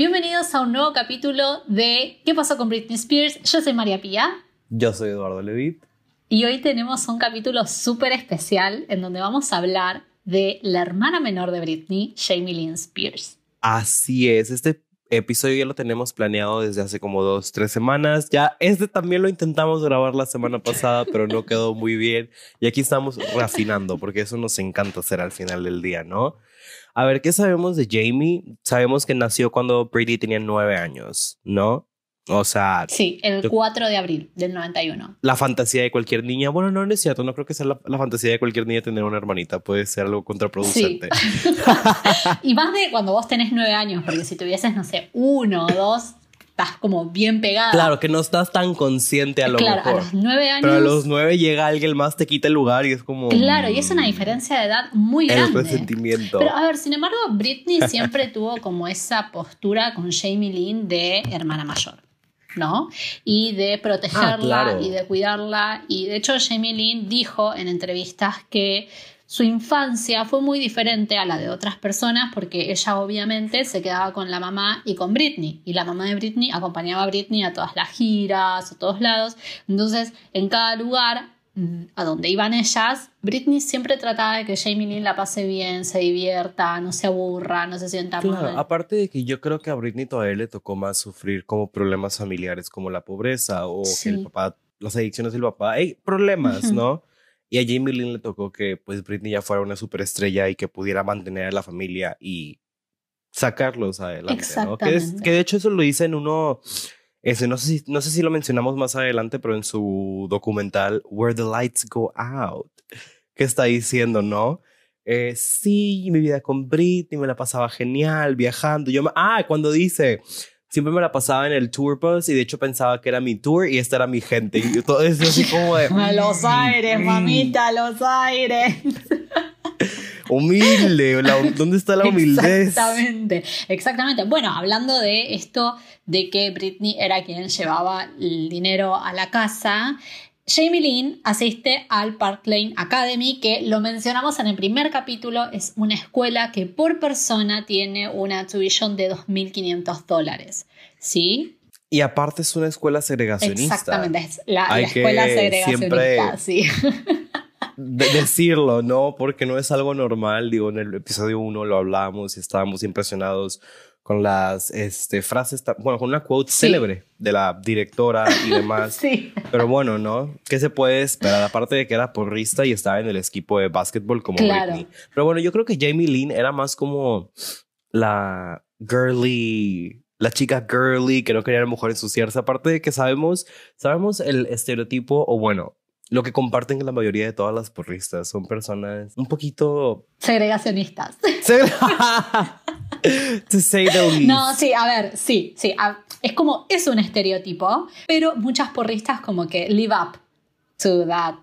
Bienvenidos a un nuevo capítulo de ¿Qué pasó con Britney Spears? Yo soy María Pía. Yo soy Eduardo Levit. Y hoy tenemos un capítulo súper especial en donde vamos a hablar de la hermana menor de Britney, Jamie Lynn Spears. Así es, este episodio ya lo tenemos planeado desde hace como dos, tres semanas. Ya este también lo intentamos grabar la semana pasada, pero no quedó muy bien. Y aquí estamos refinando, porque eso nos encanta hacer al final del día, ¿no? A ver, ¿qué sabemos de Jamie? Sabemos que nació cuando Britney tenía nueve años, ¿no? O sea... Sí, el 4 de abril del 91. La fantasía de cualquier niña, bueno, no, no es cierto, no creo que sea la, fantasía de cualquier niña tener una hermanita, puede ser algo contraproducente. Sí. y más de cuando vos tenés nueve años, porque si tuvieses, no sé, uno o dos, estás como bien pegada. Claro, que no estás tan consciente a lo claro, mejor. a los nueve años. Pero a los nueve llega alguien más, te quita el lugar y es como... Claro, y es una diferencia de edad muy grande. El presentimiento. Pero a ver, sin embargo, Britney siempre tuvo como esa postura con Jamie Lynn de hermana mayor. ¿no? Y de protegerla Ah, y de cuidarla. Y de hecho, Jamie Lynn dijo en entrevistas que su infancia fue muy diferente a la de otras personas porque ella obviamente se quedaba con la mamá y con Britney. Y la mamá de Britney acompañaba a Britney a todas las giras, a todos lados. Entonces, en cada lugar mm, a donde iban ellas, Britney siempre trataba de que Jamie Lynn la pase bien, se divierta, no se aburra, no se sienta Claro, mal. aparte de que yo creo que a Britney todavía le tocó más sufrir como problemas familiares como la pobreza o Sí. que el papá, las adicciones del papá, hay problemas. ¿no? Y a Jamie Lynn le tocó que pues Britney ya fuera una superestrella y que pudiera mantener a la familia y sacarlos adelante, ¿no? Que, es- Exactamente. que de hecho eso lo dice en uno, ese, no, sé si, no sé si lo mencionamos más adelante, pero en su documental Where the Lights Go Out, que está diciendo, ¿no? Eh, sí, mi vida con Britney me la pasaba genial, viajando. Yo me- ah, cuando dice, siempre me la pasaba en el tour bus y de hecho pensaba que era mi tour y esta era mi gente. Y yo todo eso así como de... A los aires, mm, mamita, a los aires. Humilde, la- ¿dónde está la humildad? Exactamente, exactamente. Bueno, hablando de esto de que Britney era quien llevaba el dinero a la casa, Jamie Lynn asiste al Park Lane Academy, que lo mencionamos en el primer capítulo, es una escuela que por persona tiene una tuition de 2.500 dólares. ¿Sí? Y aparte es una escuela segregacionista. Exactamente, es la, escuela segregacionista, siempre- sí. de- decirlo, ¿no? Porque no es algo normal. Digo, en el episodio 1 lo hablamos y estábamos impresionados con las este, frases, bueno, con una quote Sí. célebre de la directora y demás. Sí. Pero bueno, ¿no? ¿Qué se puede esperar? Aparte de que era porrista y estaba en el equipo de básquetbol como Claro. Britney. Pero bueno, yo creo que Jamie Lynn era más como la girly, la chica girly que no quería a la mujer ensuciarse. Aparte de que sabemos, sabemos el estereotipo, o bueno, lo que comparten la mayoría de todas las porristas. Son personas un poquito... Segregacionistas. to say the least. No, sí, a ver, sí, sí. a- es como, es un estereotipo, pero muchas porristas como que live up to that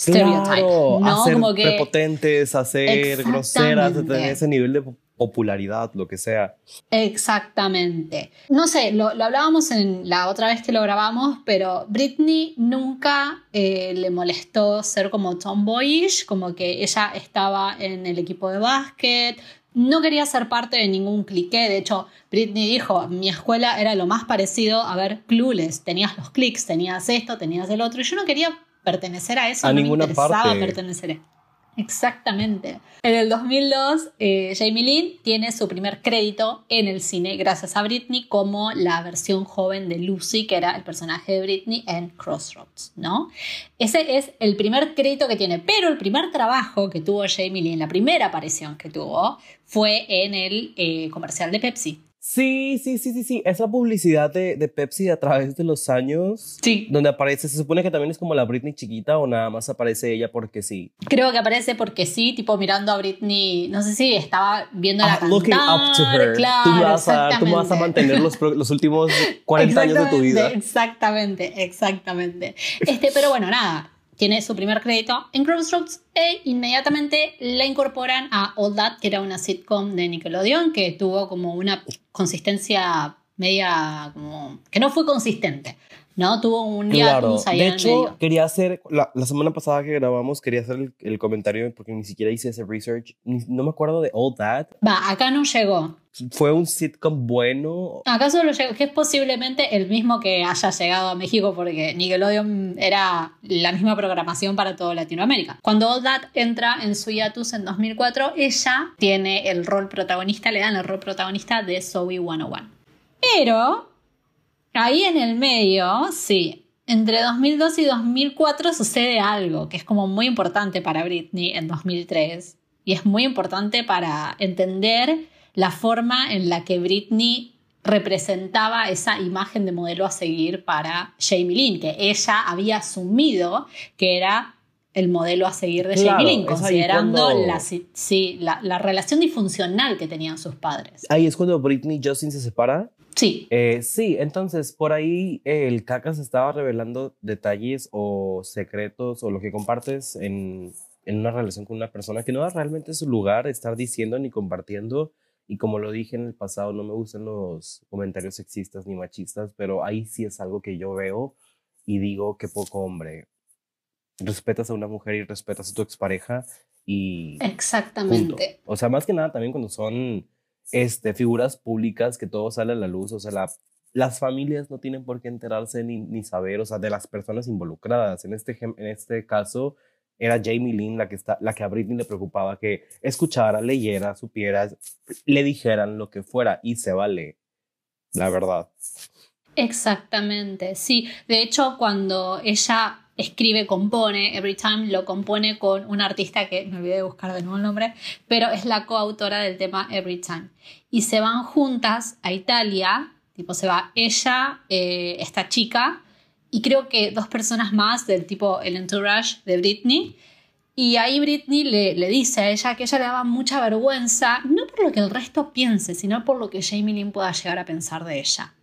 stereotype. Claro, ¿no? a ser como que. prepotentes, a ser groseras, tener ese nivel de popularidad, lo que sea. Exactamente. No sé, lo, lo hablábamos en la otra vez que lo grabamos, pero Britney nunca eh, le molestó ser como tomboyish, como que ella estaba en el equipo de básquet, no quería ser parte de ningún clique. De hecho, Britney dijo: Mi escuela era lo más parecido a ver clueless. Tenías los clics, tenías esto, tenías el otro. Y yo no quería pertenecer a eso, A no ninguna me interesaba parte. pertenecer. Exactamente. En el 2002, eh, Jamie Lynn tiene su primer crédito en el cine gracias a Britney como la versión joven de Lucy, que era el personaje de Britney en Crossroads, ¿no? Ese es el primer crédito que tiene, pero el primer trabajo que tuvo Jamie Lynn, la primera aparición que tuvo, fue en el eh, comercial de Pepsi. Sí, sí, sí, sí, sí. Esa publicidad de, de Pepsi a través de los años. Sí. Donde aparece, se supone que también es como la Britney chiquita o nada más aparece ella porque sí. Creo que aparece porque sí, tipo mirando a Britney, no sé si estaba viendo la Ah, looking up to her. Claro, tú, me vas a, tú me vas a exactamente. mantener los últimos 40 años de tu vida. Exactamente, exactamente. Este, pero bueno, nada. Tiene su primer crédito en Crossroads e inmediatamente la incorporan a All That, que era una sitcom de Nickelodeon que tuvo como una consistencia media como que no fue consistente. ¿No? Tuvo un Claro, ahí de en el hecho, medio. quería hacer, la, la semana pasada que grabamos, quería hacer el, el comentario porque ni siquiera hice ese research, ni- no me acuerdo de All That. Va, acá no llegó. Fue un sitcom bueno. Acá solo llegó, que es posiblemente el mismo que haya llegado a México porque Nickelodeon era la misma programación para toda Latinoamérica. Cuando All That entra en su hiatus en 2004, ella tiene el rol protagonista, le dan el rol protagonista de Zoe 101. Pero, ahí en el medio, sí, entre 2002 y 2004 sucede algo que es como muy importante para Britney en 2003 y es muy importante para entender la forma en la que Britney representaba esa imagen de modelo a seguir para Jamie Lynn, que ella había asumido que era el modelo a seguir de Claro, Jamie Lynn, considerando cuando- la, si- sí, la, la relación disfuncional que tenían sus padres. Ahí es cuando Britney y Justin se separa. Sí, Eh, sí, entonces por ahí eh, el Cacas estaba revelando detalles o secretos o lo que compartes en, en una relación con una persona que no es realmente su lugar estar diciendo ni compartiendo. Y como lo dije en el pasado, no me gustan los comentarios sexistas ni machistas, pero ahí sí es algo que yo veo y digo que poco hombre. Respetas a una mujer y respetas a tu expareja y punto. exactamente. O sea, más que nada también cuando son este, figuras públicas que todo sale a la luz, o sea, la- las familias no tienen por qué enterarse ni, ni saber, o sea, de las personas involucradas. En este, en este caso era Jamie Lynn la que, está, la que a Britney le preocupaba que escuchara, leyera, supiera, le dijeran lo que fuera y se vale, la verdad. Exactamente, sí. De hecho, cuando ella escribe, compone, Every Time lo compone con una artista que me olvidé de buscar de nuevo el nombre, pero es la coautora del tema Every Time. Y se van juntas a Italia, tipo se va ella, eh, esta chica, y creo que dos personas más del tipo el entourage de Britney. Y ahí Britney le, le dice a ella que ella le daba mucha vergüenza, no por lo que el resto piense, sino por lo que Jamie Lynn pueda llegar a pensar de ella.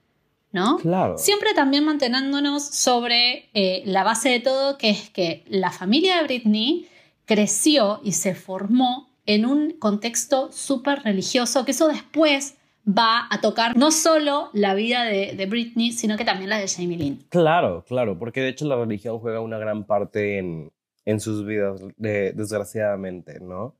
¿No? Claro. Siempre también manteniéndonos sobre eh, la base de todo, que es que la familia de Britney creció y se formó en un contexto súper religioso, que eso después va a tocar no solo la vida de, de Britney, sino que también la de Jamie Lynn. Claro, claro, porque de hecho la religión juega una gran parte en, en sus vidas, de- desgraciadamente, ¿no?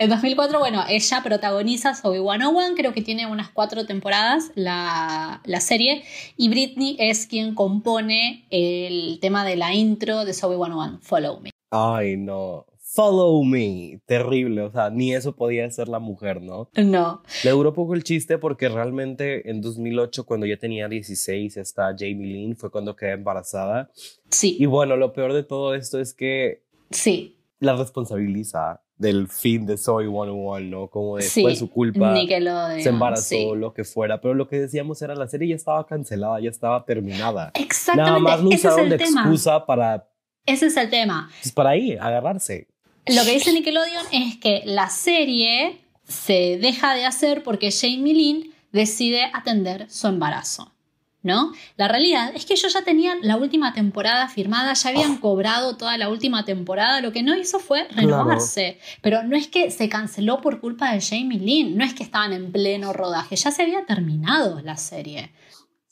En 2004, bueno, ella protagoniza Zoe 101, creo que tiene unas cuatro temporadas la, la serie, y Britney es quien compone el tema de la intro de Zoe 101, Follow Me. Ay, no. Follow me. Terrible. O sea, ni eso podía ser la mujer, ¿no? No, Le duró poco el chiste porque realmente en 2008, cuando ya tenía 16, está Jamie Lynn, fue cuando quedé embarazada. sí, Y bueno, lo peor de todo esto es que sí, la responsabiliza del fin de Soy 101, ¿no? Como de sí. fue su culpa. Nickelodeon, Se embarazó, sí. lo que fuera, pero lo que decíamos era la serie ya estaba cancelada, ya estaba terminada. Exactamente, Nada más lo es usaron el de tema. excusa para, Ese es el tema. pues, para ahí, agarrarse. Lo que dice Nickelodeon es que la serie se deja de hacer porque Jamie Lynn decide atender su embarazo. ¿No? La realidad es que ellos ya tenían la última temporada firmada, ya habían cobrado toda la última temporada, lo que no hizo fue renovarse. Pero no es que se canceló por culpa de Jamie Lynn, no es que estaban en pleno rodaje, ya se había terminado la serie.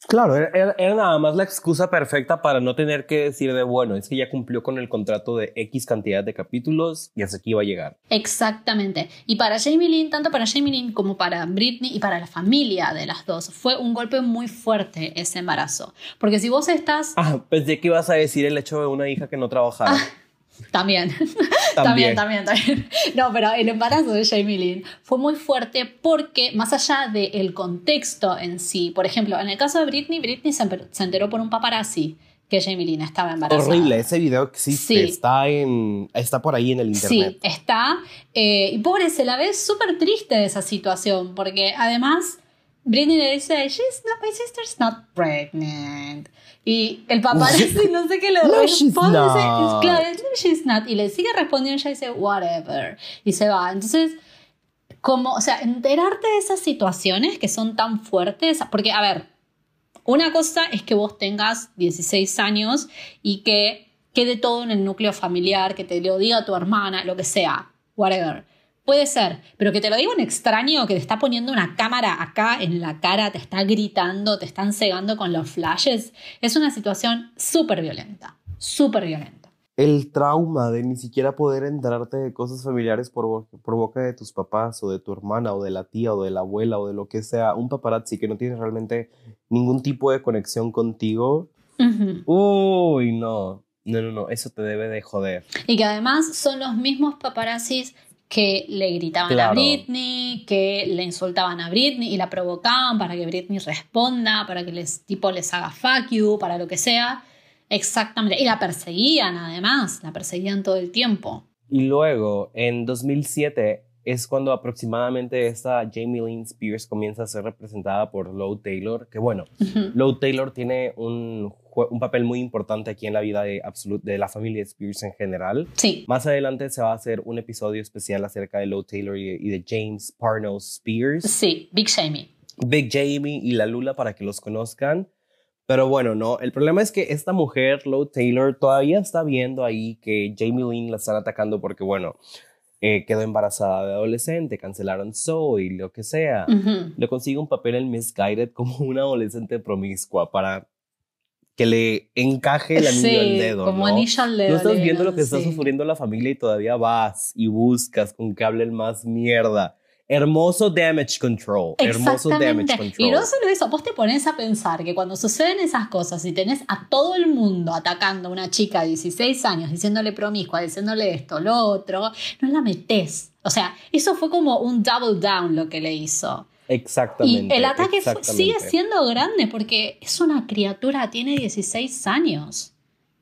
Claro, era, nada más la excusa perfecta para no tener que decir de, bueno, es que ya cumplió con el contrato de X cantidad de capítulos y hasta aquí va a llegar. Exactamente. Y para Jamie Lynn, tanto para Jamie Lynn como para Britney y para la familia de las dos, fue un golpe muy fuerte ese embarazo. Porque si vos estás... Ah, pensé que ibas a decir el hecho de una hija que no trabajara. También. También. también, también, también. No, pero el embarazo de Jamie Lynn fue muy fuerte porque, más allá del contexto en sí, por ejemplo, en el caso de Britney, Britney se enteró por un paparazzi que Jamie Lynn estaba embarazada. Horrible, ese video existe, Sí. está, en, está por ahí en el internet. Sí, está. eh, y pobre, se la ve súper triste de esa situación, porque además Britney le dice, She's not, my sister's not pregnant. Y el paparazzi no sé qué le No, responde. dice, not. Claro, no, she's not. Y le sigue respondiendo, ella dice, whatever. Y se va. Entonces, como, o sea, enterarte de esas situaciones que son tan fuertes, porque, a ver, una cosa es que vos tengas 16 años y que quede todo en el núcleo familiar, que te lo diga tu hermana, lo que sea, whatever. Puede ser, pero que te lo diga un extraño que te está poniendo una cámara acá en la cara, te está gritando, te están cegando con los flashes, es una situación súper violenta, súper violenta. El trauma de ni siquiera poder enterarte de cosas familiares por, por boca de tus papás o de tu hermana o de la tía o de la abuela o de lo que sea, un paparazzi que no tiene realmente ningún tipo de conexión contigo. Uy, no, no, no, no, eso te debe de joder. Y que además son los mismos paparazzis que le gritaban a Britney, que le insultaban a Britney y la provocaban para que Britney responda, para que les tipo les haga fuck you, para lo que sea. Exactamente. Y la perseguían además, la perseguían todo el tiempo. Y luego, en 2007, es cuando aproximadamente esta Jamie Lynn Spears comienza a ser representada por Low Taylor, que bueno, Low Taylor tiene un un papel muy importante aquí en la vida de, de la familia Spears en general. Sí. Más adelante se va a hacer un episodio especial acerca de Low Taylor y, de James Parnell Spears. Sí, Big Jamie. Big Jamie y la Lula para que los conozcan. Pero bueno, no, el problema es que esta mujer, Low Taylor, todavía está viendo ahí que Jamie Lynn la están atacando porque, bueno, eh, quedó embarazada de adolescente, cancelaron Zoe, lo que sea. Le consigue un papel en Misguided como una adolescente promiscua para que le encaje el anillo al dedo. Como ¿no? anillo al dedo. No estás viendo lo que está sufriendo la familia y todavía vas y buscas con que hablen más mierda. Hermoso damage control. Hermoso damage control. Y no solo eso, vos te pones a pensar que cuando suceden esas cosas y tenés a todo el mundo atacando a una chica de 16 años, diciéndole promiscua, diciéndole esto, lo otro, no la metés. O sea, eso fue como un double down lo que le hizo. Exactamente. Y el ataque sigue siendo grande porque es una criatura, tiene 16 años,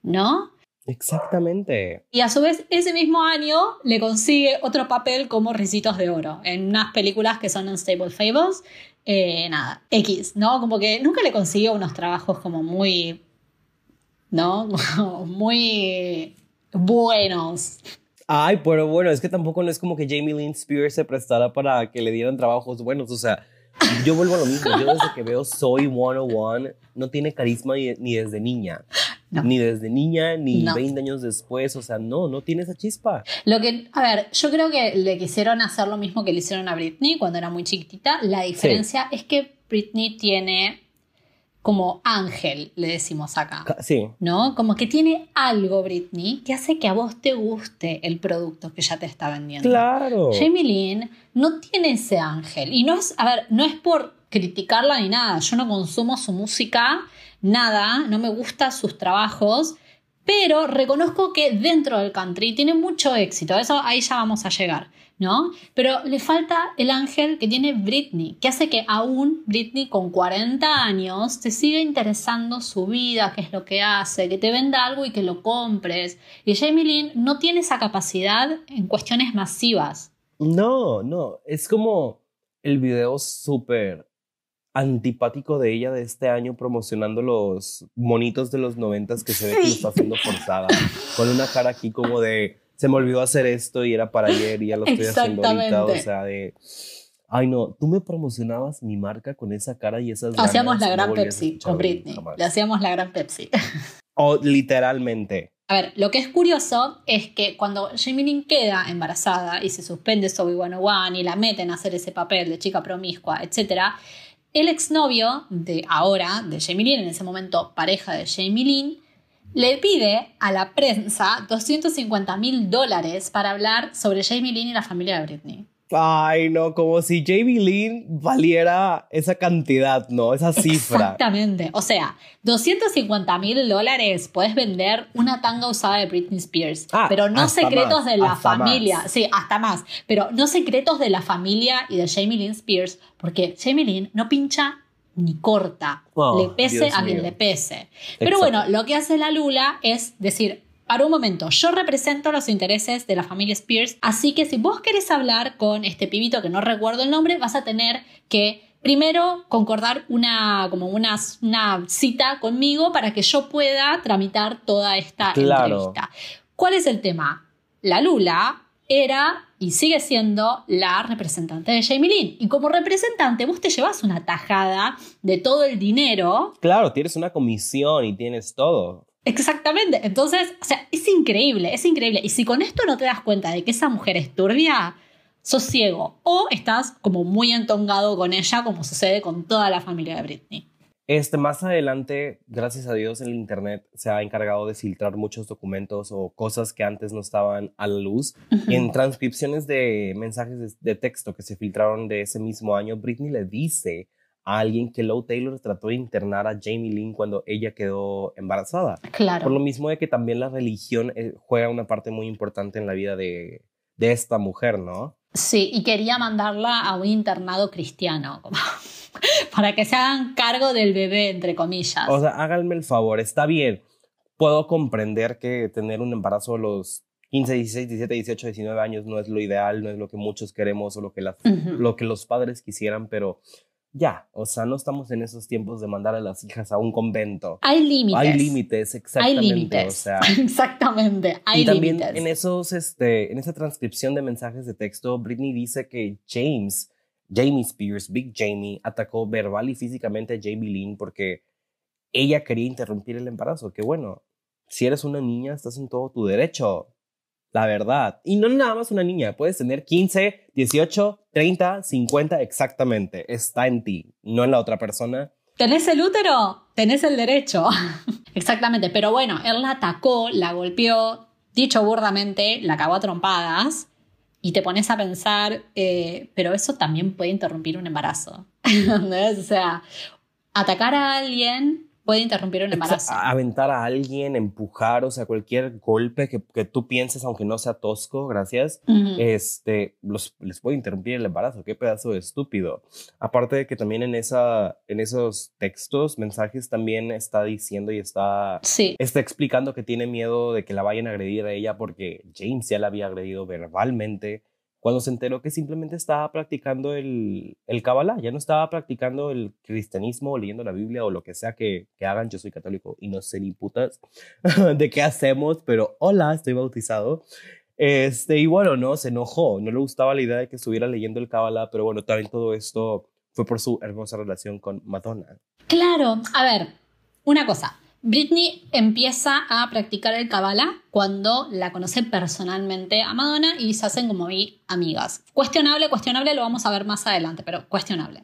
¿no? Exactamente. Y a su vez, ese mismo año le consigue otro papel como Ricitos de Oro en unas películas que son Unstable Fables. Eh, nada, X, ¿no? Como que nunca le consiguió unos trabajos como muy. ¿No? muy buenos. Ay, pero bueno, es que tampoco no es como que Jamie Lynn Spears se prestara para que le dieran trabajos buenos. O sea, yo vuelvo a lo mismo. Yo desde que veo Soy 101 no tiene carisma ni, desde niña. Ni desde niña, ni 20 años después. O sea, no, no tiene esa chispa. Lo que, a ver, yo creo que le quisieron hacer lo mismo que le hicieron a Britney cuando era muy chiquitita. La diferencia es que Britney tiene como ángel, le decimos acá. Sí. ¿No? Como que tiene algo, Britney, que hace que a vos te guste el producto que ya te está vendiendo. Claro. Jamie Lynn no tiene ese ángel. Y no es, a ver, no es por criticarla ni nada. Yo no consumo su música, nada, no me gustan sus trabajos. Pero reconozco que dentro del country tiene mucho éxito. Eso ahí ya vamos a llegar. ¿no? Pero le falta el ángel que tiene Britney, que hace que aún Britney con 40 años te siga interesando su vida, qué es lo que hace, que te venda algo y que lo compres. Y Jamie Lynn no tiene esa capacidad en cuestiones masivas. No, no, es como el video súper antipático de ella de este año promocionando los monitos de los noventas que se ve que lo está haciendo forzada, con una cara aquí como de se me olvidó hacer esto y era para ayer y ya lo estoy haciendo ahorita. O sea, de. Ay, no, tú me promocionabas mi marca con esa cara y esas. Hacíamos la gran Pepsi con Britney. Le hacíamos la gran Pepsi. O literalmente. A ver, lo que es curioso es que cuando Lynn queda embarazada y se suspende Zoe 101 y la meten a hacer ese papel de chica promiscua, etc., el exnovio de ahora, de Jamie Lynn, en ese momento pareja de Jamie Lynn, le pide a la prensa 250 mil dólares para hablar sobre Jamie Lynn y la familia de Britney. Ay, no, como si Jamie Lynn valiera esa cantidad, ¿no? Esa cifra. Exactamente. O sea, 250 mil dólares puedes vender una tanga usada de Britney Spears. Ah, pero no secretos de la familia. Sí, hasta más. Pero no secretos de la familia y de Jamie Lynn Spears, porque Jamie Lynn no pincha ni corta, oh, le pese a quien le pese. Pero bueno, lo que hace la Lula es decir, para un momento, yo represento los intereses de la familia Spears, así que si vos querés hablar con este pibito que no recuerdo el nombre, vas a tener que primero concordar una, como una, una cita conmigo para que yo pueda tramitar toda esta entrevista. ¿Cuál es el tema? La Lula era y sigue siendo la representante de Jamie Lynn. Y como representante, vos te llevas una tajada de todo el dinero. Claro, tienes una comisión y tienes todo. Exactamente. Entonces, o sea, es increíble, es increíble. Y si con esto no te das cuenta de que esa mujer es turbia, sos ciego o estás como muy entongado con ella, como sucede con toda la familia de Britney. Este, más adelante, gracias a Dios, el Internet se ha encargado de filtrar muchos documentos o cosas que antes no estaban a la luz. Y en transcripciones de mensajes de, de, texto que se filtraron de ese mismo año, Britney le dice a alguien que Low Taylor trató de internar a Jamie Lynn cuando ella quedó embarazada. Claro. Por lo mismo de que también la religión eh, juega una parte muy importante en la vida de, de esta mujer, ¿no? Sí, y quería mandarla a un internado cristiano, para que se hagan cargo del bebé, entre comillas. O sea, háganme el favor, está bien. Puedo comprender que tener un embarazo a los 15, 16, 17, 18, 19 años no es lo ideal, no es lo que muchos queremos o lo que, las, uh -huh. lo que los padres quisieran, pero ya, o sea, no estamos en esos tiempos de mandar a las hijas a un convento. Hay límites. Hay límites, exactamente. Hay límites. O sea, exactamente, hay y también en esos, este, en esa transcripción de mensajes de texto, Britney dice que James, Jamie Spears, Big Jamie, atacó verbal y físicamente a Jamie Lynn porque ella quería interrumpir el embarazo. Que bueno, si eres una niña, estás en todo tu derecho. La verdad. Y no nada más una niña. Puedes tener 15, 18, 30, 50, exactamente. Está en ti, no en la otra persona. ¿Tenés el útero? Tenés el derecho. exactamente. Pero bueno, él la atacó, la golpeó, dicho burdamente, la cagó a trompadas. Y te pones a pensar, eh, pero eso también puede interrumpir un embarazo. o sea, atacar a alguien puede interrumpir un embarazo. Aventar a alguien, empujar, o sea, cualquier golpe que, que tú pienses, aunque no sea tosco, gracias, uh -huh. este, los, les puede interrumpir el embarazo. Qué pedazo de estúpido. Aparte de que también en, esa, en esos textos, mensajes, también está diciendo y está, sí. está explicando que tiene miedo de que la vayan a agredir a ella porque James ya la había agredido verbalmente cuando se enteró que simplemente estaba practicando el, el Kabbalah, ya no estaba practicando el cristianismo o leyendo la Biblia o lo que sea que, que hagan. Yo soy católico y no sé ni putas de qué hacemos, pero hola, estoy bautizado. Este, y bueno, no, se enojó, no le gustaba la idea de que estuviera leyendo el Kabbalah, pero bueno, también todo esto fue por su hermosa relación con Madonna. Claro, a ver, una cosa. Britney empieza a practicar el Kabbalah cuando la conoce personalmente a Madonna y se hacen como muy amigas. Cuestionable, cuestionable, lo vamos a ver más adelante, pero cuestionable.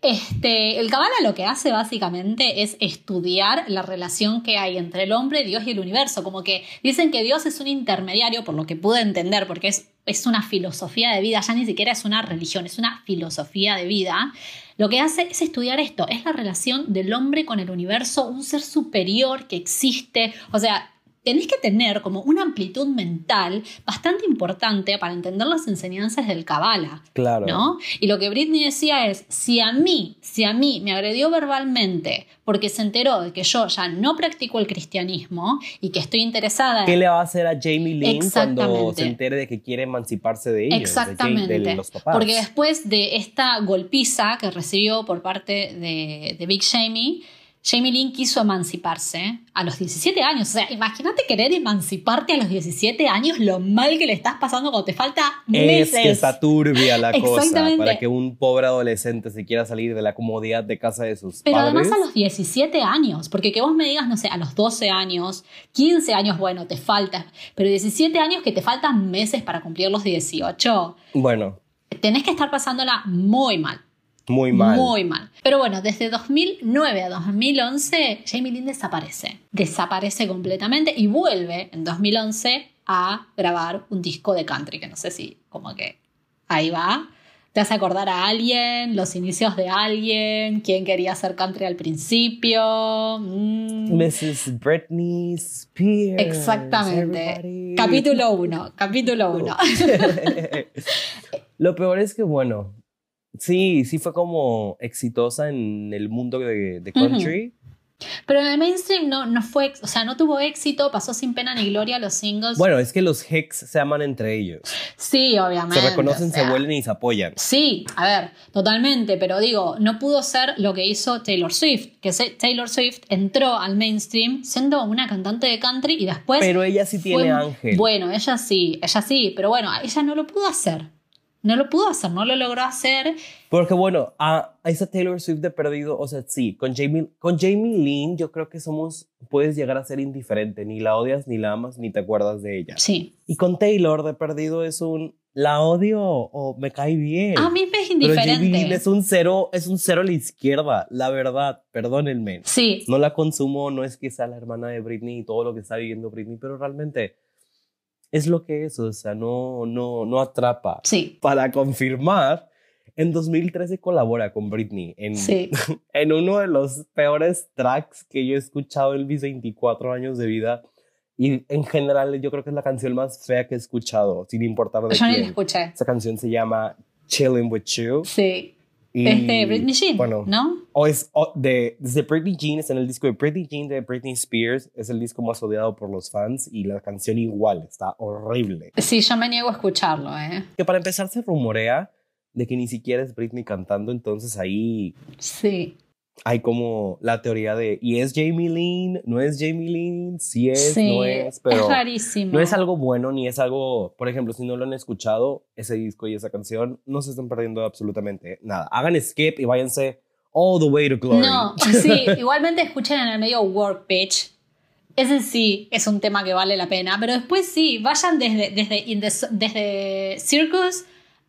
Este, el Kabbalah lo que hace básicamente es estudiar la relación que hay entre el hombre, Dios y el universo. Como que dicen que Dios es un intermediario, por lo que pude entender, porque es, es una filosofía de vida, ya ni siquiera es una religión, es una filosofía de vida. Lo que hace es estudiar esto, es la relación del hombre con el universo, un ser superior que existe. O sea, tenés que tener como una amplitud mental bastante importante para entender las enseñanzas del Kabbalah. Claro. ¿no? Y lo que Britney decía es, si a mí, si a mí me agredió verbalmente porque se enteró de que yo ya no practico el cristianismo y que estoy interesada ¿Qué le va a hacer a Jamie Lynn cuando se entere de que quiere emanciparse de ellos? Exactamente. De, de los papás? Porque después de esta golpiza que recibió por parte de, de Big Jamie, Jamie Lynn quiso emanciparse a los 17 años. O sea, imagínate querer emanciparte a los 17 años, lo mal que le estás pasando cuando te falta meses. Es que está turbia la cosa para que un pobre adolescente se quiera salir de la comodidad de casa de sus Pero padres. Pero además a los 17 años, porque que vos me digas, no sé, a los 12 años, 15 años, bueno, te falta, pero 17 años que te faltan meses para cumplir los 18. Bueno. Tenés que estar pasándola muy mal. Muy mal. Muy mal. Pero bueno, desde 2009 a 2011, Jamie Lynn desaparece. Desaparece completamente y vuelve en 2011 a grabar un disco de country, que no sé si como que ahí va. Te hace acordar a alguien, los inicios de alguien, quién quería hacer country al principio. Mm. Mrs. Britney Spears. Exactamente. Everybody. Capítulo 1, capítulo 1. Lo peor es que, bueno, Sí, sí fue como exitosa en el mundo de, de country. Uh -huh. Pero en el mainstream no, no fue, o sea, no tuvo éxito, pasó sin pena ni gloria los singles. Bueno, es que los Hex se aman entre ellos. Sí, obviamente. Se reconocen, o sea, se vuelven y se apoyan. Sí, a ver, totalmente, pero digo, no pudo ser lo que hizo Taylor Swift, que Taylor Swift entró al mainstream siendo una cantante de country y después... Pero ella sí tiene fue, ángel. Bueno, ella sí, ella sí, pero bueno, ella no lo pudo hacer. No lo pudo hacer, no lo logró hacer. Porque bueno, a, a esa Taylor Swift de perdido, o sea, sí, con Jamie, con Jamie Lynn yo creo que somos, puedes llegar a ser indiferente, ni la odias, ni la amas, ni te acuerdas de ella. Sí. Y con Taylor de perdido es un, la odio o me cae bien. A mí me es Pero Jamie Lynn indiferente. es un cero, es un cero a la izquierda, la verdad, perdónenme. Sí, No la consumo, no es que sea la hermana de Britney y todo lo que está viviendo Britney, pero realmente es lo que es, o sea, no, no, no atrapa. sí, Para confirmar, en 2013 colabora con Britney en, sí. en uno de los peores tracks que yo he escuchado en mis 24 años de vida. Y en general yo creo que es la canción más fea que he escuchado, sin importar de Yo ni la quién. escuché. Esa canción se llama Chillin' With You. Sí. Y, Es de Britney Jean, Bueno, ¿no? o es o de, de Britney Jean, es en el disco de Britney Jean de Britney Spears. Es el disco más odiado por los fans y la canción igual, está horrible. Sí, yo me niego a escucharlo, ¿eh? Que para empezar se rumorea de que ni siquiera es Britney cantando, entonces ahí Sí. Hay como la teoría de, ¿y es Jamie Lynn? ¿No es Jamie Lynn? Sí es, sí, no es, pero es rarísimo. no es algo bueno ni es algo, por ejemplo, si no lo han escuchado, ese disco y esa canción, no se están perdiendo absolutamente nada. Hagan skip y váyanse all the way to glory. No, sí, igualmente escuchen en el medio Work Pitch. Ese sí es un tema que vale la pena, pero después sí, vayan desde, desde, the- desde Circus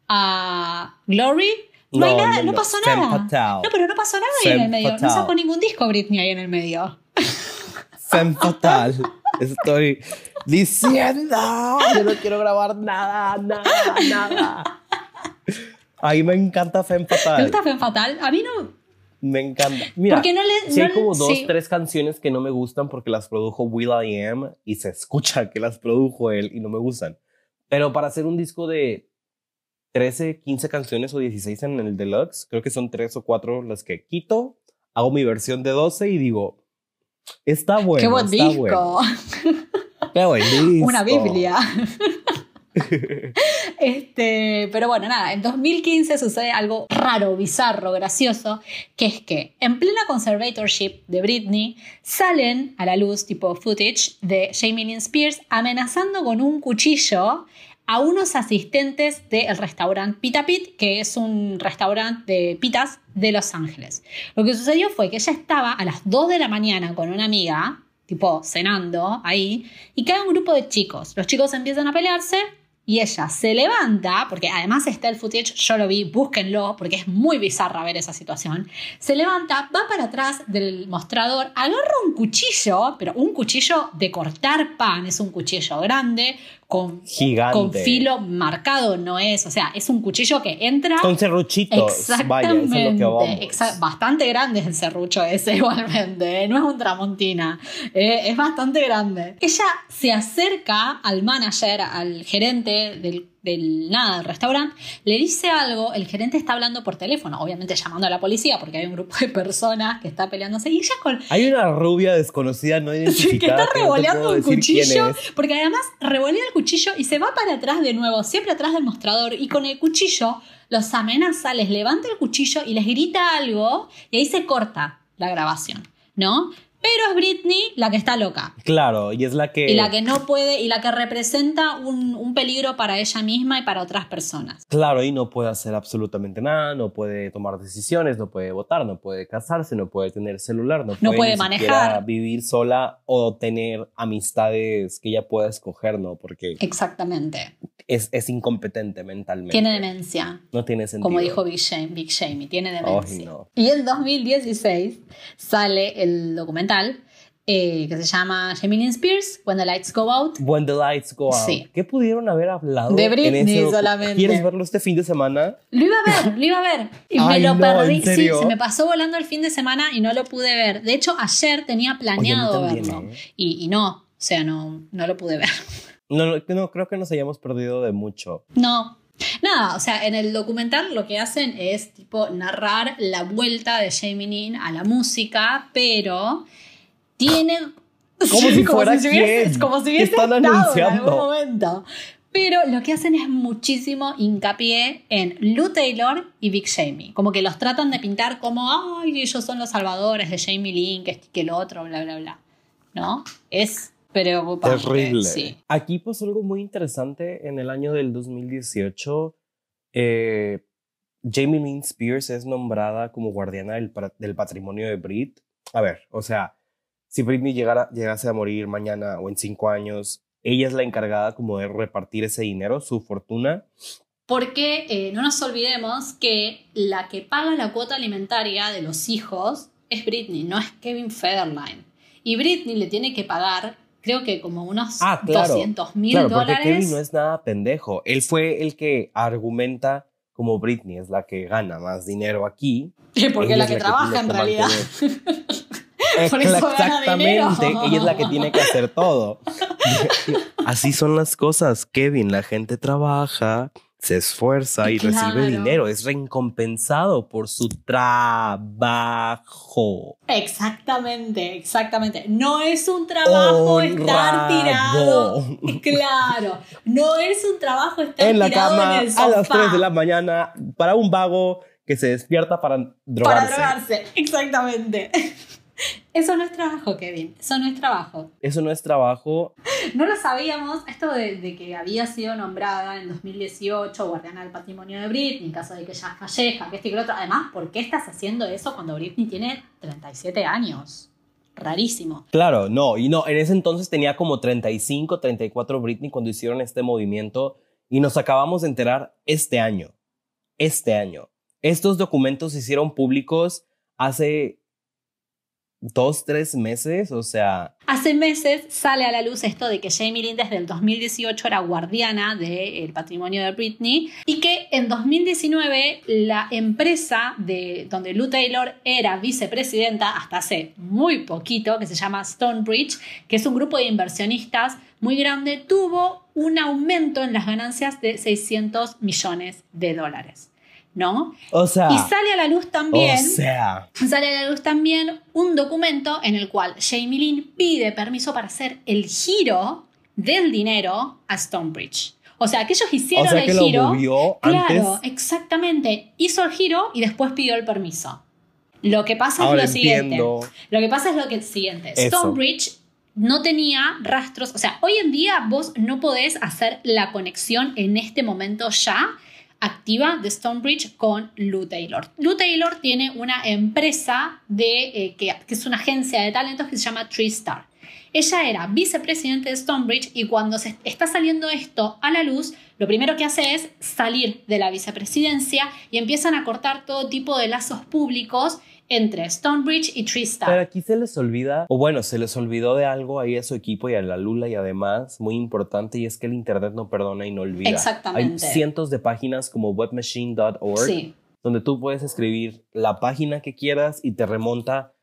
a Glory. No, hay nada, no, pasó nada. No, pero no pasó nada ahí en el medio. No sacó ningún disco Britney ahí en el medio. Femme fatal. Estoy diciendo, yo no quiero grabar nada, nada, nada. A mí me encanta Femme ¿Te Fatal. gusta Femme Fatal? A mí no. Me encanta. Mira, Porque no le- sí no hay como le- dos, sí. tres canciones que no me gustan porque las produjo Will I Am y se escucha que las produjo él y no me gustan. Pero para hacer un disco de 13, 15 canciones o 16 en el deluxe, creo que son 3 o 4 las que quito, hago mi versión de 12 y digo, está bueno. ¡Qué buen está disco! bueno. Qué buen disco. Una Biblia. Este, pero bueno, nada, en 2015 sucede algo raro, bizarro, gracioso, que es que en plena conservatorship de Britney salen a la luz tipo footage de Jamie Lynn Spears amenazando con un cuchillo a unos asistentes del restaurante Pita Pit, que es un restaurante de pitas de Los Ángeles. Lo que sucedió fue que ella estaba a las 2 de la mañana con una amiga, tipo cenando ahí, y cae un grupo de chicos. Los chicos empiezan a pelearse y ella se levanta, porque además está el footage, yo lo vi, búsquenlo, porque es muy bizarra ver esa situación. Se levanta, va para atrás del mostrador, agarra un cuchillo, pero un cuchillo de cortar pan, es un cuchillo grande, con, Gigante. con filo marcado, no es, o sea, es un cuchillo que entra. Con serruchitos. Vaya, eso es lo que Exactamente, vamos. exa- bastante grande es el serrucho ese igualmente, ¿eh? no es un tramontina, eh, es bastante grande. Ella se acerca al manager, al gerente del, del nada, del restaurante, le dice algo, el gerente está hablando por teléfono, obviamente llamando a la policía porque hay un grupo de personas que está peleándose y ella con... Hay una rubia desconocida no identificada. que está revoleando un cuchillo, porque además revolea el cuchillo y se va para atrás de nuevo, siempre atrás del mostrador, y con el cuchillo los amenaza, les levanta el cuchillo y les grita algo, y ahí se corta la grabación, ¿no? Pero es Britney la que está loca. Claro, y es la que. Y la que no puede, y la que representa un, un peligro para ella misma y para otras personas. Claro, y no puede hacer absolutamente nada, no puede tomar decisiones, no puede votar, no puede casarse, no puede tener celular, no, No puede ni manejar. vivir sola o tener amistades que ella pueda escoger, ¿no? Porque Exactamente. es, es incompetente mentalmente. Tiene demencia. No tiene sentido. Como dijo Big Jamie, Big Jamie, tiene demencia. Ay, no. Y en 2016 sale el documental eh, que se llama Lynn Spears, When the Lights Go Out. When the lights go out. Sí. ¿Qué pudieron haber hablado? De en Britney ese solamente. ¿Quieres verlo este fin de semana? Lo iba a ver, lo iba a ver. Y Ay, me lo no, perdí. se me pasó volando el fin de semana y no lo pude ver. De hecho, ayer tenía planeado verlo. ¿eh? Y, y no, o sea, no, no lo pude ver. No, no, no, creo que nos hayamos perdido de mucho. No. Nada, o sea, en el documental lo que hacen es tipo narrar la vuelta de Jamie Lynn a la música, pero tiene Como si fuera hubiese- quién. como si ¿Qué hubiese están estado en anunciando? algún momento. Pero lo que hacen es muchísimo hincapié en Lou Taylor y Big Jamie. Como que los tratan de pintar como, ay, ellos son los salvadores de Jamie Lynn, que que el otro, bla, bla, bla. ¿No? Es preocupante. Terrible. Sí. Aquí pasó algo muy interesante en el año del 2018. eh, Jamie Lynn Spears es nombrada como guardiana del, del patrimonio de Brit. A ver, o sea, si Britney llegara, llegase a morir mañana o en cinco años, ella es la encargada como de repartir ese dinero, su fortuna. Porque eh, no nos olvidemos que la que paga la cuota alimentaria de los hijos es Britney, no es Kevin Federline. Y Britney le tiene que pagar, creo que como unos Ah, claro. 200 mil Claro, porque dólares. Kevin no es nada pendejo. Él fue el que argumenta como Britney es la que gana más dinero aquí. Porque ella la es que trabaja en que realidad. Por eso gana Exactamente, dinero. ella es la que tiene que hacer todo. Así son las cosas, Kevin. La gente trabaja, se esfuerza y Claro. recibe dinero. Es recompensado por su trabajo. Exactamente, exactamente. No es un trabajo estar tirado. Claro, no es un trabajo estar En la tirado cama en el a las sofá 3 de la mañana para un vago que se despierta para para drogarse. drogarse. Exactamente. Eso no es trabajo, Kevin. Eso no es trabajo. Eso no es trabajo. No lo sabíamos, esto de, de que había sido nombrada en 2018 guardiana del patrimonio de Britney, en caso de que ella fallezca, que esto y que lo otro. Además, ¿por qué estás haciendo eso cuando Britney tiene 37 años? Rarísimo. Claro, no, y no, en ese entonces tenía como 35, 34 Britney cuando hicieron este movimiento y nos acabamos de enterar este año. Este año. Estos documentos se hicieron públicos hace dos, tres meses, o sea, Hace meses sale a la luz esto de que Jamie Lynn desde el 2018 era guardiana del patrimonio de Britney y que en 2019 la empresa de donde Lou Taylor era vicepresidenta hasta hace muy poquito, que se llama Stonebridge, que es un grupo de inversionistas muy grande, tuvo un aumento en las ganancias de 600 millones de dólares. ¿No? o sea, Y sale a la luz también o sea, sale a la luz también un documento en el cual Jamie Lynn pide permiso para hacer el giro del dinero a Stonebridge. O sea, que ellos o hicieron que el lo giro. movió Claro, antes. exactamente. Hizo el giro y después pidió el permiso. Lo que pasa Ahora es lo siguiente. Lo que pasa es lo que siguiente. Eso. Stonebridge no tenía rastros. O sea, hoy en día vos no podés hacer la conexión en este momento ya activa de Stonebridge con Lou Taylor. Lou Taylor tiene una empresa de, eh, que, es una agencia de talentos que se llama TreeStar. Ella era vicepresidente de Stonebridge y cuando se está saliendo esto a la luz, lo primero que hace es salir de la vicepresidencia y empiezan a cortar todo tipo de lazos públicos entre Stonebridge y TreeStar. Pero aquí se les olvida, o bueno, se les olvidó de algo ahí a su equipo y a la Lula y además, muy importante, y es que el Internet no perdona y no olvida. Exactamente. Hay cientos de páginas como webmachine.org Sí, donde tú puedes escribir la página que quieras y te remonta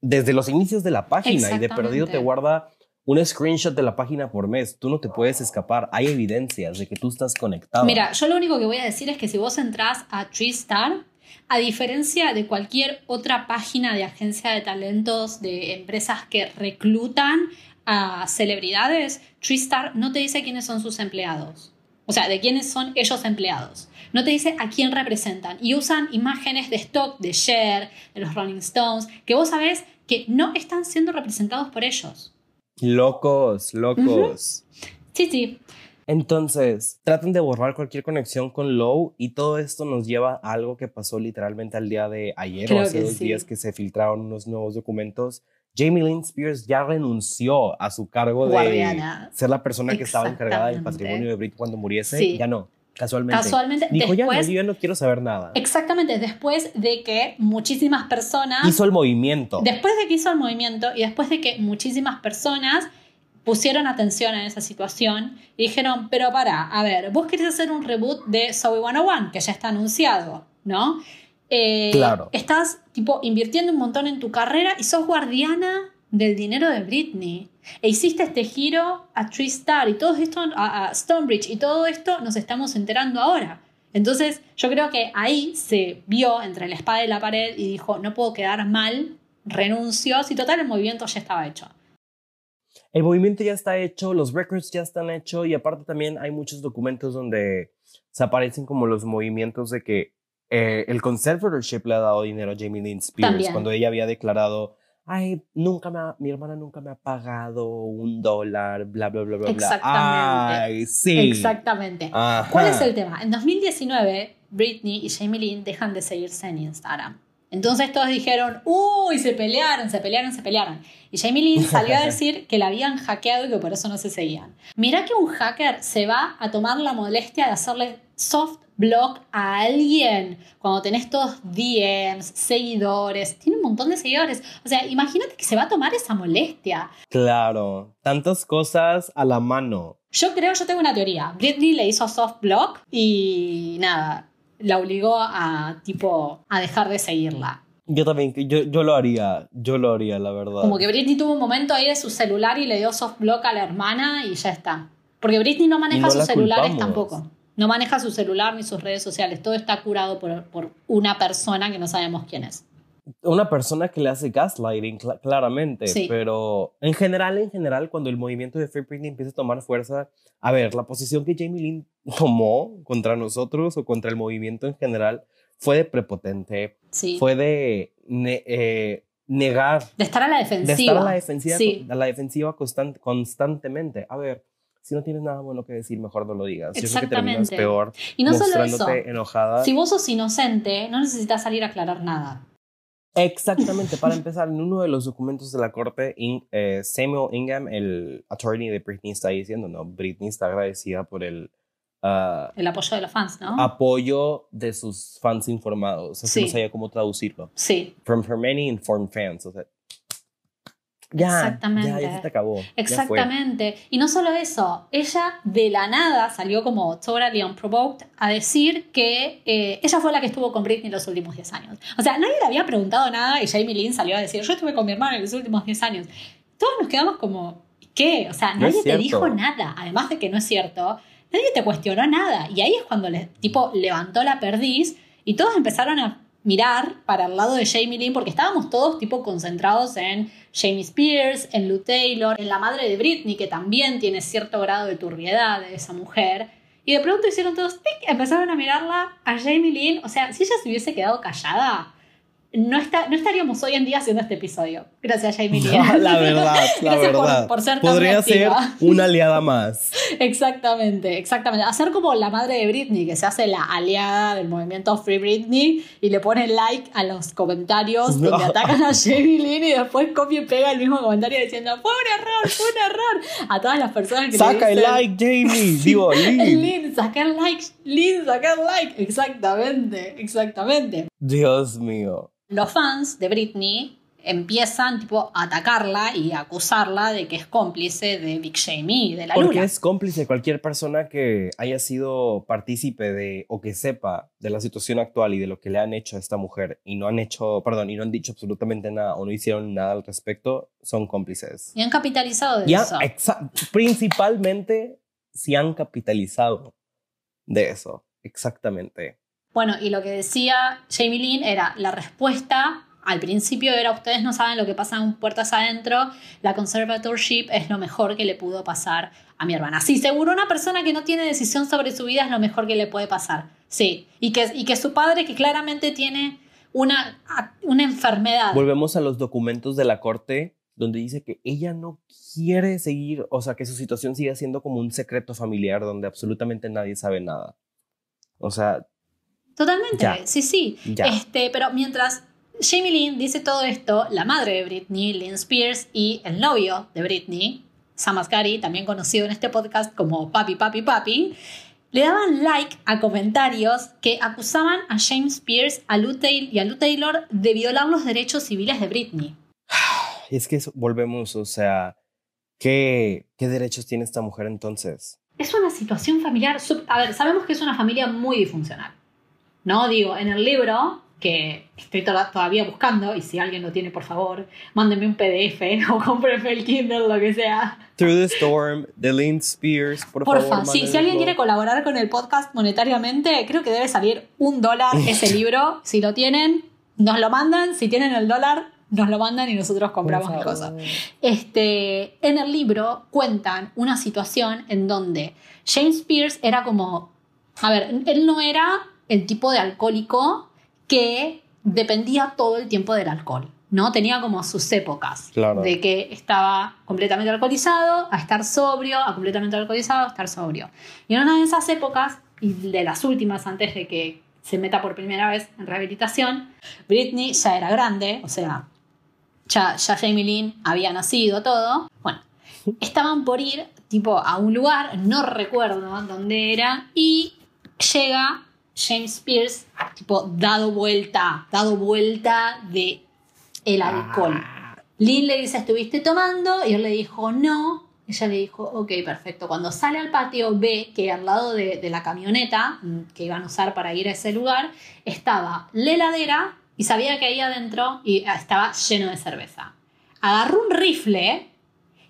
desde los inicios de la página y de perdido te guarda un screenshot de la página por mes. Tú no te puedes escapar. Hay evidencias de que tú estás conectado. Mira, yo lo único que voy a decir es que si vos entrás a TreeStar, a diferencia de cualquier otra página de agencia de talentos de empresas que reclutan a celebridades, TreeStar no te dice quiénes son sus empleados. O sea, de quiénes son ellos empleados. No te dice a quién representan. Y usan imágenes de stock de Cher, de los Rolling Stones, que vos sabés que no están siendo representados por ellos. Locos, locos. Sí, sí. Entonces, traten de borrar cualquier conexión con Low y todo esto nos lleva a algo que pasó literalmente al día de ayer Creo o hace dos sí. días que se filtraron unos nuevos documentos. Jamie Lynn Spears ya renunció a su cargo de Guardiana. ser la persona que estaba encargada del patrimonio de Brit cuando muriese. Sí. Ya no, casualmente. Casualmente, Dijo, ya no, después yo ya no quiero saber nada. Exactamente, después de que muchísimas personas, Hizo el movimiento. después de que hizo el movimiento y después de que muchísimas personas pusieron atención en esa situación y dijeron, pero para, a ver, vos querés hacer un reboot de Zoe 101, que ya está anunciado, ¿no? Eh, Claro. Estás tipo invirtiendo un montón en tu carrera y sos guardiana del dinero de Britney. E hiciste este giro a TreeStar y todo esto, a, a Stonebridge y todo esto nos estamos enterando ahora. Entonces yo creo que ahí se vio entre la espada y la pared y dijo, no puedo quedar mal, renuncio, si total el movimiento ya estaba hecho. El movimiento ya está hecho, los records ya están hechos y aparte también hay muchos documentos donde se aparecen como los movimientos de que eh, el conservatorship le ha dado dinero a Jamie Lynn Spears También. cuando ella había declarado, ay, nunca me ha- mi hermana nunca me ha pagado un dólar, bla, bla, bla, bla. Exactamente. Ay, sí. Exactamente. Ajá. ¿Cuál es el tema? En 2019, Britney y Jamie Lynn dejan de seguirse en Instagram. Entonces todos dijeron, uy, se pelearon, se pelearon, se pelearon. Y Jamie Lynn salió a decir que la habían hackeado y que por eso no se seguían. Mirá que un hacker se va a tomar la molestia de hacerle soft block a alguien cuando tenés todos DMs, seguidores, tiene un montón de seguidores. O sea, imagínate que se va a tomar esa molestia. Claro, tantas cosas a la mano. Yo creo, yo tengo una teoría. Britney le hizo soft block y nada, la obligó a tipo a dejar de seguirla. Yo también, yo, yo lo haría, yo lo haría, la verdad. Como que Britney tuvo un momento ahí de su celular y le dio soft block a la hermana y ya está. Porque Britney no maneja sus celulares tampoco. No maneja su celular ni sus redes sociales. Todo está curado por, por una persona que no sabemos quién es una persona que le hace gaslighting, claramente, pero en general, en general, cuando el movimiento de Free Britney empieza a tomar fuerza, a ver, la posición que Jamie Lynn tomó contra nosotros o contra el movimiento en general fue de prepotente, fue de eh, negar. De estar a la defensiva. De estar a la defensiva, a la defensiva constantemente. A ver, si no tienes nada bueno que decir, mejor no lo digas. Yo creo que terminas peor. Y no solo eso. enojada. Si vos sos inocente, no necesitas salir a aclarar nada. Exactamente, para empezar, en uno de los documentos de la corte, eh, Samuel Ingham, el attorney de Britney, está diciendo, ¿no? Britney está agradecida por el... Ah, el apoyo de los fans, ¿no? Apoyo de sus fans informados. Así no sabía cómo traducirlo. Sí. From her many informed fans. O sea, ya, Exactamente. Ya, ya se te acabó. Exactamente. Y no solo eso, ella de la nada salió como totally unprovoked a decir que eh, ella fue la que estuvo con Britney los últimos 10 años. O sea, nadie le había preguntado nada y Jamie Lynn salió a decir, yo estuve con mi hermana en los últimos 10 años. Todos nos quedamos como, ¿qué? O sea, nadie te dijo nada. Además de que no es cierto, nadie te cuestionó nada. Y ahí es cuando le, tipo levantó la perdiz y todos empezaron a mirar para el lado de Jamie Lynn porque estábamos todos tipo concentrados en Jamie Spears, en Lou Taylor, en la madre de Britney que también tiene cierto grado de turbiedad de esa mujer. Y de pronto hicieron todos, tic, empezaron a mirarla a Jamie Lynn. O sea, si ella se hubiese quedado callada, no, está, no estaríamos hoy en día haciendo este episodio. Gracias, Jamie Lee. la verdad, la verdad. Por, ser Podría ser una aliada más. exactamente, exactamente. Hacer como la madre de Britney, que se hace la aliada del movimiento Free Britney y le pone like a los comentarios donde atacan a Jamie Lynn y después copia y pega el mismo comentario diciendo fue un error, fue un error. A todas las personas que Saca le dicen, el like, Jamie. Digo, Lynn. Lynn, saca el like. El like. Exactamente, exactamente. Dios mío los fans de Britney empiezan tipo, a atacarla y a acusarla de que es cómplice de Big Jamie, de la Porque es cómplice cualquier persona que haya sido partícipe de o que sepa de la situación actual y de lo que le han hecho a esta mujer y no han hecho, perdón, y no han dicho absolutamente nada o no hicieron nada al respecto, son cómplices. Y han capitalizado de eso. Principalmente si han capitalizado de eso, exactamente. Bueno, y lo que decía Jamie Lynn era la respuesta al principio era ustedes no saben lo que pasa en puertas adentro, la conservatorship es lo mejor que le pudo pasar a mi hermana. Sí, seguro una persona que no tiene decisión sobre su vida es lo mejor que le puede pasar. Sí, y que, y que su padre que claramente tiene una, una enfermedad. Volvemos a los documentos de la corte donde dice que ella no quiere seguir, o sea, que su situación siga siendo como un secreto familiar donde absolutamente nadie sabe nada. O sea, Totalmente, sí, sí. Este, pero mientras Jamie Lynn dice todo esto, la madre de Britney, Lynn Spears, y el novio de Britney, Sam Asghari, también conocido en este podcast como Papi, Papi, Papi, le daban like a comentarios que acusaban a James Spears a Lou y a Lou Taylor de violar los derechos civiles de Britney. Es que volvemos, o sea, ¿qué, ¿qué derechos tiene esta mujer entonces? Es una situación familiar. A ver, sabemos que es una familia muy disfuncional. ¿no? Digo, en el libro, que estoy todavía buscando, y si alguien lo tiene, por favor, mándenme un PDF o cómprenme el Kindle, lo que sea. Through the Storm, de Lynn Spears, por Porfa, favor. Sí, si alguien quiere colaborar con el podcast monetariamente, creo que debe salir un dólar ese libro. Si lo tienen, nos lo mandan. Si tienen el dólar, nos lo mandan y nosotros compramos las cosas. Este, en el libro cuentan una situación en donde James Spears era como. A ver, él no era el tipo de alcohólico que dependía todo el tiempo del alcohol. ¿no? Tenía como sus épocas de que estaba completamente alcoholizado, a estar sobrio, a completamente alcoholizado, a estar sobrio. Y en una de esas épocas, y de las últimas antes de que se meta por primera vez en rehabilitación. Britney ya era grande, o sea, ya, ya Jamie Lynn había nacido, todo. Bueno, estaban por ir tipo a un lugar, no recuerdo dónde era, y llega James Spears, tipo dado vuelta, dado vuelta de el alcohol. Ah. Lynn le dice, ¿estuviste tomando? Y él le dijo, no. Ella le dijo, ok, perfecto. Cuando sale al patio ve que al lado de, de la camioneta mm, que iban a usar para ir a ese lugar estaba la heladera y sabía que ahí adentro estaba lleno de cerveza. Agarró un rifle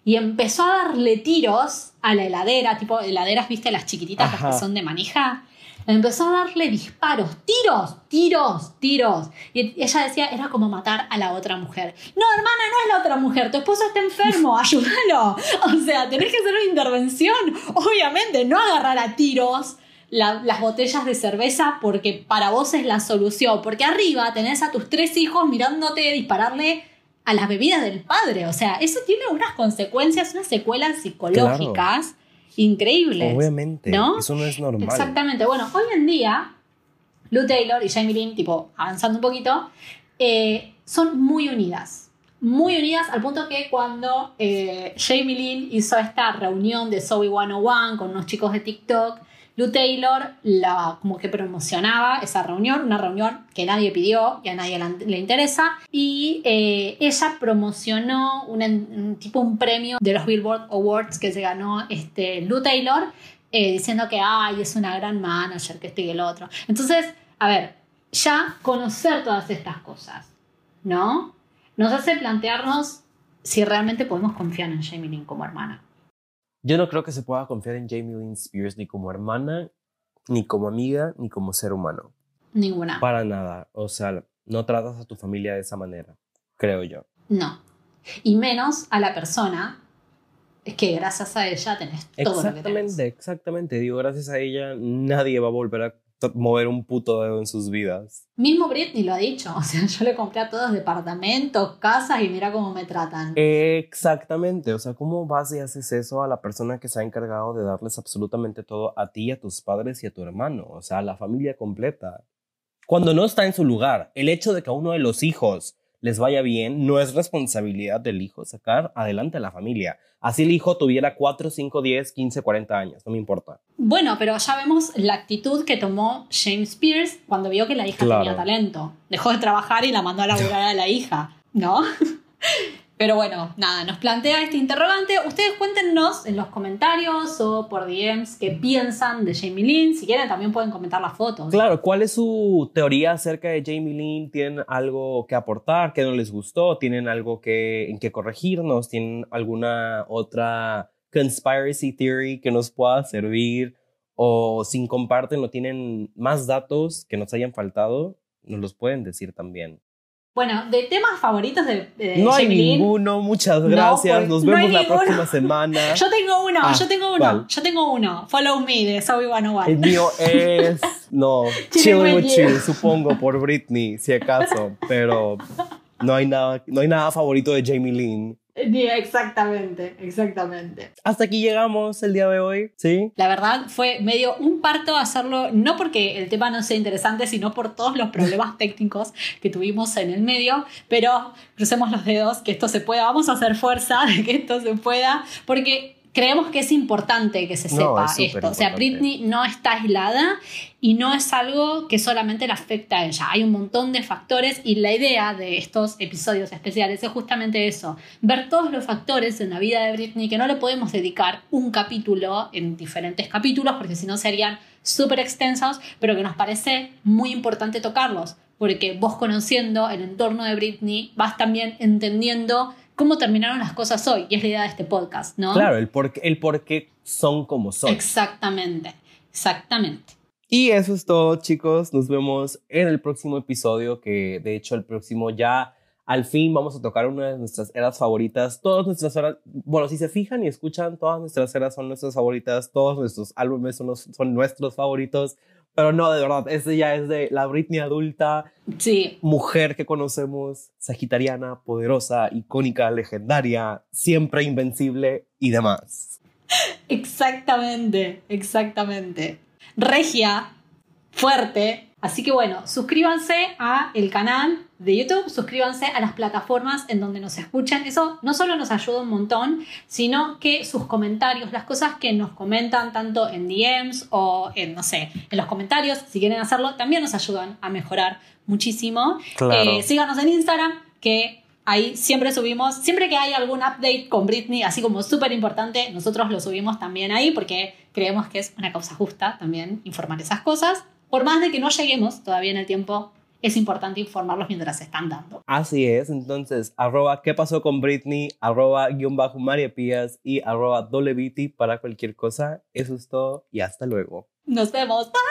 y empezó a darle tiros a la heladera, tipo heladeras, viste, las chiquititas, las que son de manija. Empezó a darle disparos, tiros, tiros, tiros. Y ella decía, era como matar a la otra mujer. No, hermana, no es la otra mujer, tu esposo está enfermo, ayúdalo. O sea, tenés que hacer una intervención. Obviamente, no agarrar a tiros las botellas de cerveza porque para vos es la solución. Porque arriba tenés a tus tres hijos mirándote dispararle a las bebidas del padre. O sea, eso tiene unas consecuencias, unas secuelas psicológicas increíbles. Obviamente. ¿no? Eso no es normal. Exactamente. Bueno, hoy en día, Lou Taylor y Jamie Lynn, tipo, avanzando un poquito, eh, son muy unidas. Muy unidas al punto que cuando eh, Jamie Lynn hizo esta reunión de Zoe 101 con unos chicos de TikTok, Lou Taylor la, como que promocionaba esa reunión, una reunión que nadie pidió y a nadie le interesa, y eh, ella promocionó un, tipo un premio de los Billboard Awards que se ganó este, Lou Taylor, eh, diciendo que ay, es una gran manager, que este y el otro. Entonces, a ver, ya conocer todas estas cosas, ¿no? Nos hace plantearnos si realmente podemos confiar en Jamie Lynn como hermana. Yo no creo que se pueda confiar en Jamie Lynn Spears ni como hermana, ni como amiga, ni como ser humano. Ninguna. Para nada. O sea, no tratas a tu familia de esa manera, creo yo. No. Y menos a la persona es que gracias a ella tenés todo exactamente, lo que tenés. Exactamente, Digo, gracias a ella nadie va a volver a mover un puto dedo en sus vidas. Mismo Britney lo ha dicho, o sea, yo le compré a todos departamentos, casas y mira cómo me tratan. Exactamente, o sea, ¿cómo vas y haces eso a la persona que se ha encargado de darles absolutamente todo a ti, a tus padres y a tu hermano? O sea, a la familia completa. Cuando no está en su lugar, el hecho de que a uno de los hijos les vaya bien, no es responsabilidad del hijo sacar adelante a la familia. Así el hijo tuviera 4, 5, 10, 15, 40 años, no me importa. Bueno, pero ya vemos la actitud que tomó James Pierce cuando vio que la hija tenía talento. Dejó de trabajar y la mandó a laburar a la hija, ¿no? Pero bueno, nada, nos plantea este interrogante. Ustedes cuéntenos en los comentarios o por DMs qué piensan de Jamie Lynn. Si quieren, también pueden comentar las fotos. Claro, ¿cuál es su teoría acerca de Jamie Lynn? ¿Tienen algo que aportar? ¿Qué no les gustó? ¿Tienen algo que, en que corregirnos? ¿Tienen alguna otra conspiracy theory que nos pueda servir? O si comparten o tienen más datos que nos hayan faltado, nos los pueden decir también. Bueno, de temas favoritos de, No hay ninguno, muchas gracias. Pues, Nos vemos la próxima semana. Yo tengo uno, ah, yo tengo uno, yo tengo uno. Follow me de Zoe 101. El mío es. No, Chilling with you, supongo, por Britney, si acaso. Pero no hay nada, no hay nada favorito de Jamie Lynn. Exactamente, exactamente. Hasta aquí llegamos el día de hoy, ¿sí? La verdad fue medio un parto hacerlo, no porque el tema no sea interesante, sino por todos los problemas técnicos que tuvimos en el medio, pero crucemos los dedos que esto se pueda, vamos a hacer fuerza de que esto se pueda, porque creemos que es importante que se sepa esto. O sea, Britney no está aislada y no es algo que solamente le afecta a ella. Hay un montón de factores y la idea de estos episodios especiales es justamente eso, ver todos los factores en la vida de Britney que no le podemos dedicar un capítulo en diferentes capítulos porque si no serían súper extensos, pero que nos parece muy importante tocarlos, porque vos conociendo el entorno de Britney vas también entendiendo cómo terminaron las cosas hoy. Y es la idea de este podcast, ¿no? Claro, el por, el por qué son como son. Exactamente, exactamente. Y eso es todo, chicos. Nos vemos en el próximo episodio, que de hecho el próximo ya al fin vamos a tocar una de nuestras eras favoritas. Todas nuestras eras, bueno, si se fijan y escuchan, todas nuestras eras son nuestras favoritas, todos nuestros álbumes son, son nuestros favoritos. Pero no, de verdad, este ya es de la Britney adulta. Sí. Mujer que conocemos, sagitariana, poderosa, icónica, legendaria, siempre invencible y demás. Exactamente, exactamente. Regia, fuerte, Así que bueno, suscríbanse a el canal de YouTube, suscríbanse a las plataformas en donde nos escuchan. Eso no solo nos ayuda un montón, sino que sus comentarios, las cosas que nos comentan tanto en DMs o en, no sé, en los comentarios, si quieren hacerlo, también nos ayudan a mejorar muchísimo. Claro. Eh, síganos en Instagram, que ahí siempre subimos, siempre que hay algún update con Britney, así como súper importante, nosotros lo subimos también ahí porque creemos que es una causa justa también informar esas cosas. Por más de que no lleguemos todavía en el tiempo, es importante informarlos mientras se están dando. Así es, entonces, arroba qué pasó con Britney, arroba guion bajo María Pías y arroba doleviti para cualquier cosa. Eso es todo y hasta luego. Nos vemos, bye.